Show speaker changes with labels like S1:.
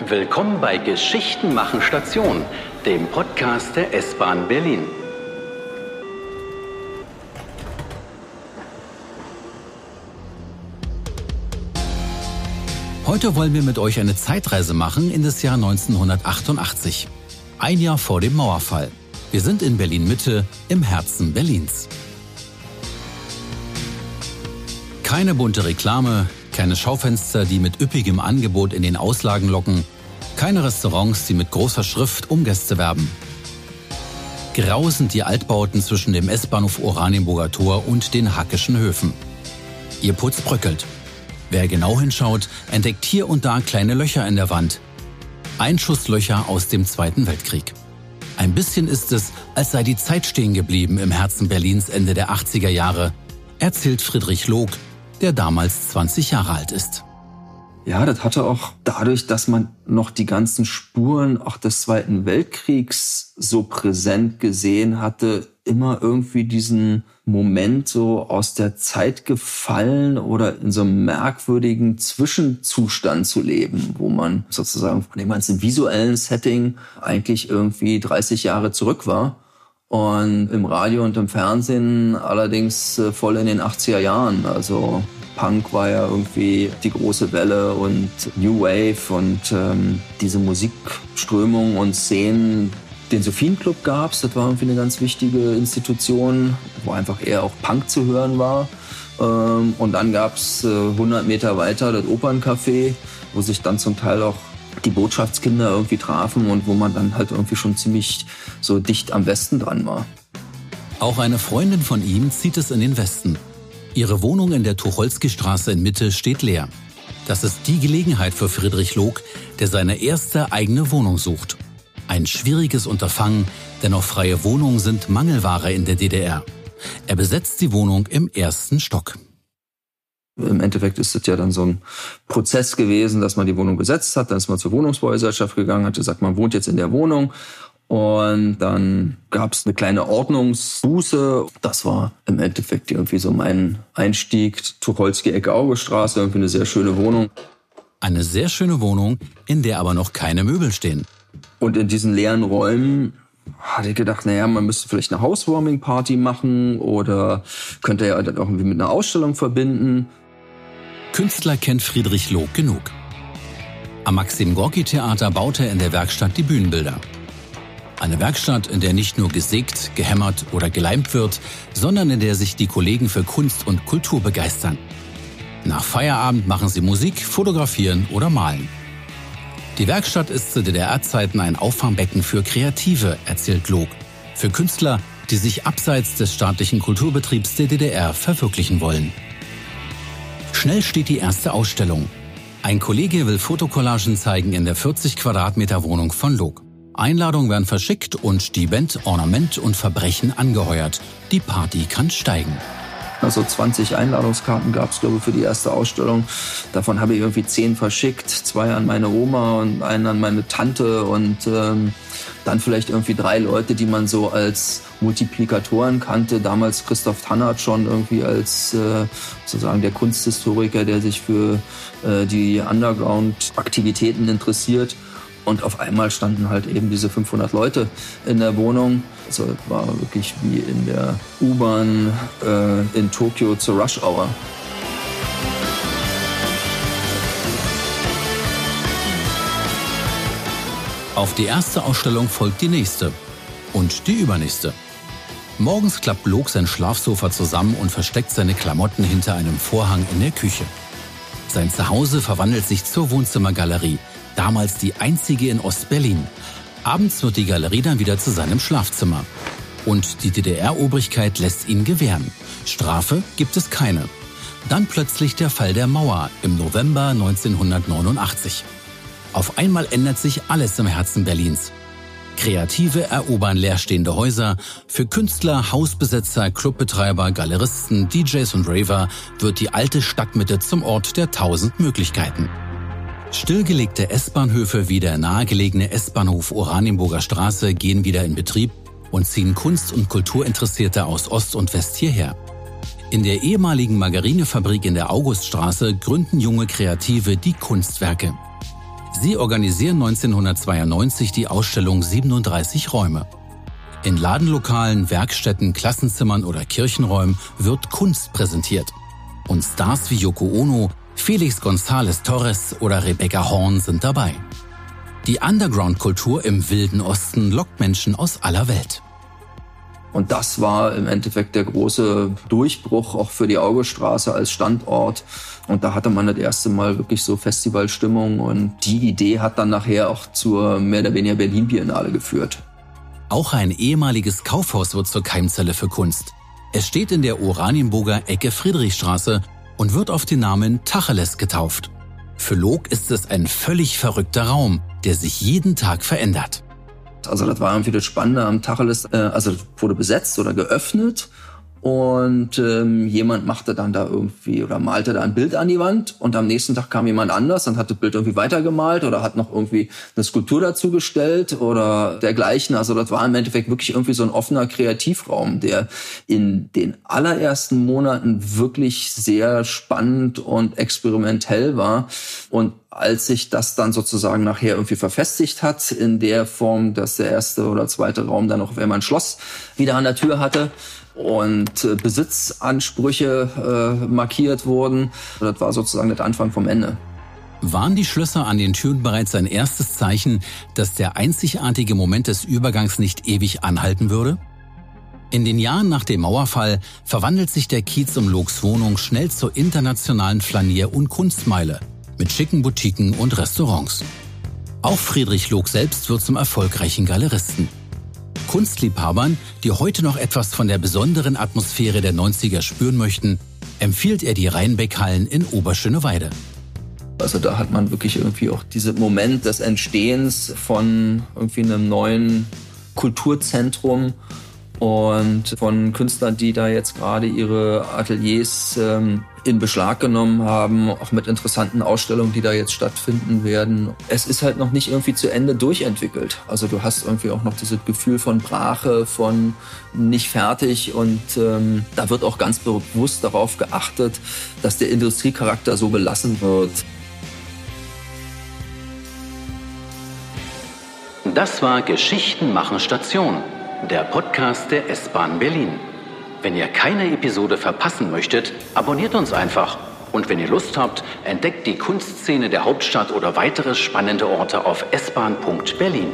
S1: Willkommen bei Geschichten machen Station, dem Podcast der S-Bahn Berlin. Heute wollen wir mit euch eine Zeitreise machen in das Jahr 1988. Ein Jahr vor dem Mauerfall. Wir sind in Berlin Mitte, im Herzen Berlins. Keine bunte Reklame, keine Schaufenster, die mit üppigem Angebot in den Auslagen locken, keine Restaurants, die mit großer Schrift um Gäste werben. Grau sind die Altbauten zwischen dem S-Bahnhof Oranienburger Tor und den Hackischen Höfen. Ihr Putz bröckelt. Wer genau hinschaut, entdeckt hier und da kleine Löcher in der Wand. Einschusslöcher aus dem Zweiten Weltkrieg. Ein bisschen ist es, als sei die Zeit stehen geblieben im Herzen Berlins Ende der 80er Jahre, erzählt Friedrich Log, der damals 20 Jahre alt ist.
S2: Ja, das hatte auch dadurch, dass man noch die ganzen Spuren auch des Zweiten Weltkriegs so präsent gesehen hatte, immer irgendwie diesen Moment so aus der Zeit gefallen oder in so einem merkwürdigen Zwischenzustand zu leben, wo man sozusagen von dem ganzen visuellen Setting eigentlich irgendwie 30 Jahre zurück war. Und im Radio und im Fernsehen allerdings äh, voll in den 80er Jahren. Also Punk war ja irgendwie die große Welle und New Wave und ähm, diese Musikströmung und Szenen. Den Sophienclub gab es, das war irgendwie eine ganz wichtige Institution, wo einfach eher auch Punk zu hören war. Ähm, und dann gab es äh, 100 Meter weiter das Operncafé, wo sich dann zum Teil auch die Botschaftskinder irgendwie trafen und wo man dann halt irgendwie schon ziemlich so dicht am Westen dran war.
S1: Auch eine Freundin von ihm zieht es in den Westen. Ihre Wohnung in der Tucholsky-Straße in Mitte steht leer. Das ist die Gelegenheit für Friedrich Log, der seine erste eigene Wohnung sucht. Ein schwieriges Unterfangen, denn auch freie Wohnungen sind Mangelware in der DDR. Er besetzt die Wohnung im ersten Stock.
S2: Im Endeffekt ist es ja dann so ein Prozess gewesen, dass man die Wohnung besetzt hat. Dann ist man zur Wohnungsbaugesellschaft gegangen, hat gesagt, man wohnt jetzt in der Wohnung. Und dann gab es eine kleine Ordnungsbuße. Das war im Endeffekt irgendwie so mein Einstieg. Tucholsky-Ecke-Augestraße, irgendwie eine sehr schöne Wohnung.
S1: Eine sehr schöne Wohnung, in der aber noch keine Möbel stehen.
S2: Und in diesen leeren Räumen hatte ich gedacht, naja, man müsste vielleicht eine Housewarming-Party machen oder könnte ja das auch irgendwie mit einer Ausstellung verbinden.
S1: Künstler kennt Friedrich Log genug. Am Maxim Gorki Theater baute er in der Werkstatt die Bühnenbilder. Eine Werkstatt, in der nicht nur gesägt, gehämmert oder geleimt wird, sondern in der sich die Kollegen für Kunst und Kultur begeistern. Nach Feierabend machen sie Musik, fotografieren oder malen. Die Werkstatt ist zu DDR-Zeiten ein Auffangbecken für Kreative, erzählt Log. Für Künstler, die sich abseits des staatlichen Kulturbetriebs der DDR verwirklichen wollen. Schnell steht die erste Ausstellung. Ein Kollege will Fotokollagen zeigen in der 40 Quadratmeter Wohnung von Log. Einladungen werden verschickt und die Band Ornament und Verbrechen angeheuert. Die Party kann steigen.
S2: Also 20 Einladungskarten gab es, glaube ich, für die erste Ausstellung. Davon habe ich irgendwie 10 verschickt. Zwei an meine Oma und einen an meine Tante und ähm, dann vielleicht irgendwie drei Leute, die man so als Multiplikatoren kannte. Damals Christoph Tannert schon irgendwie als äh, sozusagen der Kunsthistoriker, der sich für äh, die Underground-Aktivitäten interessiert. Und auf einmal standen halt eben diese 500 Leute in der Wohnung. Also war wirklich wie in der U-Bahn äh, in Tokio zur Rush Hour.
S1: Auf die erste Ausstellung folgt die nächste und die übernächste. Morgens klappt Log sein Schlafsofa zusammen und versteckt seine Klamotten hinter einem Vorhang in der Küche. Sein Zuhause verwandelt sich zur Wohnzimmergalerie, damals die einzige in Ostberlin. Abends wird die Galerie dann wieder zu seinem Schlafzimmer. Und die DDR-Obrigkeit lässt ihn gewähren. Strafe gibt es keine. Dann plötzlich der Fall der Mauer im November 1989. Auf einmal ändert sich alles im Herzen Berlins. Kreative erobern leerstehende Häuser. Für Künstler, Hausbesetzer, Clubbetreiber, Galeristen, DJs und Raver wird die alte Stadtmitte zum Ort der tausend Möglichkeiten. Stillgelegte S-Bahnhöfe wie der nahegelegene S-Bahnhof Oranienburger Straße gehen wieder in Betrieb und ziehen Kunst- und Kulturinteressierte aus Ost und West hierher. In der ehemaligen Margarinefabrik in der Auguststraße gründen junge Kreative die Kunstwerke. Sie organisieren 1992 die Ausstellung 37 Räume. In Ladenlokalen, Werkstätten, Klassenzimmern oder Kirchenräumen wird Kunst präsentiert. Und Stars wie Yoko Ono, Felix González Torres oder Rebecca Horn sind dabei. Die Underground-Kultur im Wilden Osten lockt Menschen aus aller Welt.
S2: Und das war im Endeffekt der große Durchbruch auch für die Augestraße als Standort. Und da hatte man das erste Mal wirklich so Festivalstimmung. Und die Idee hat dann nachher auch zur mehr oder weniger Berlin Biennale geführt.
S1: Auch ein ehemaliges Kaufhaus wird zur Keimzelle für Kunst. Es steht in der Oranienburger Ecke Friedrichstraße und wird auf den Namen Tacheles getauft. Für Log ist es ein völlig verrückter Raum, der sich jeden Tag verändert.
S2: Also das war irgendwie das Spannende am Tacheles. Äh, also wurde besetzt oder geöffnet und ähm, jemand machte dann da irgendwie oder malte da ein Bild an die Wand und am nächsten Tag kam jemand anders und hat das Bild irgendwie weitergemalt oder hat noch irgendwie eine Skulptur dazu gestellt oder dergleichen. Also das war im Endeffekt wirklich irgendwie so ein offener Kreativraum, der in den allerersten Monaten wirklich sehr spannend und experimentell war. Und als sich das dann sozusagen nachher irgendwie verfestigt hat, in der Form, dass der erste oder zweite Raum dann noch auf einmal ein Schloss wieder an der Tür hatte, und äh, Besitzansprüche äh, markiert wurden. Das war sozusagen der Anfang vom Ende.
S1: Waren die Schlösser an den Türen bereits ein erstes Zeichen, dass der einzigartige Moment des Übergangs nicht ewig anhalten würde? In den Jahren nach dem Mauerfall verwandelt sich der Kiez um Logs Wohnung schnell zur internationalen Flanier- und Kunstmeile mit schicken Boutiquen und Restaurants. Auch Friedrich Log selbst wird zum erfolgreichen Galeristen. Kunstliebhabern, die heute noch etwas von der besonderen Atmosphäre der 90er spüren möchten, empfiehlt er die Rheinbeckhallen in Oberschöneweide.
S2: Also da hat man wirklich irgendwie auch diesen Moment des Entstehens von irgendwie einem neuen Kulturzentrum und von Künstlern, die da jetzt gerade ihre Ateliers ähm, in Beschlag genommen haben, auch mit interessanten Ausstellungen, die da jetzt stattfinden werden. Es ist halt noch nicht irgendwie zu Ende durchentwickelt. Also du hast irgendwie auch noch dieses Gefühl von Brache, von nicht fertig und ähm, da wird auch ganz bewusst darauf geachtet, dass der Industriecharakter so belassen wird.
S1: Das war Geschichten machen Station, der Podcast der S-Bahn Berlin. Wenn ihr keine Episode verpassen möchtet, abonniert uns einfach. Und wenn ihr Lust habt, entdeckt die Kunstszene der Hauptstadt oder weitere spannende Orte auf s-bahn.berlin.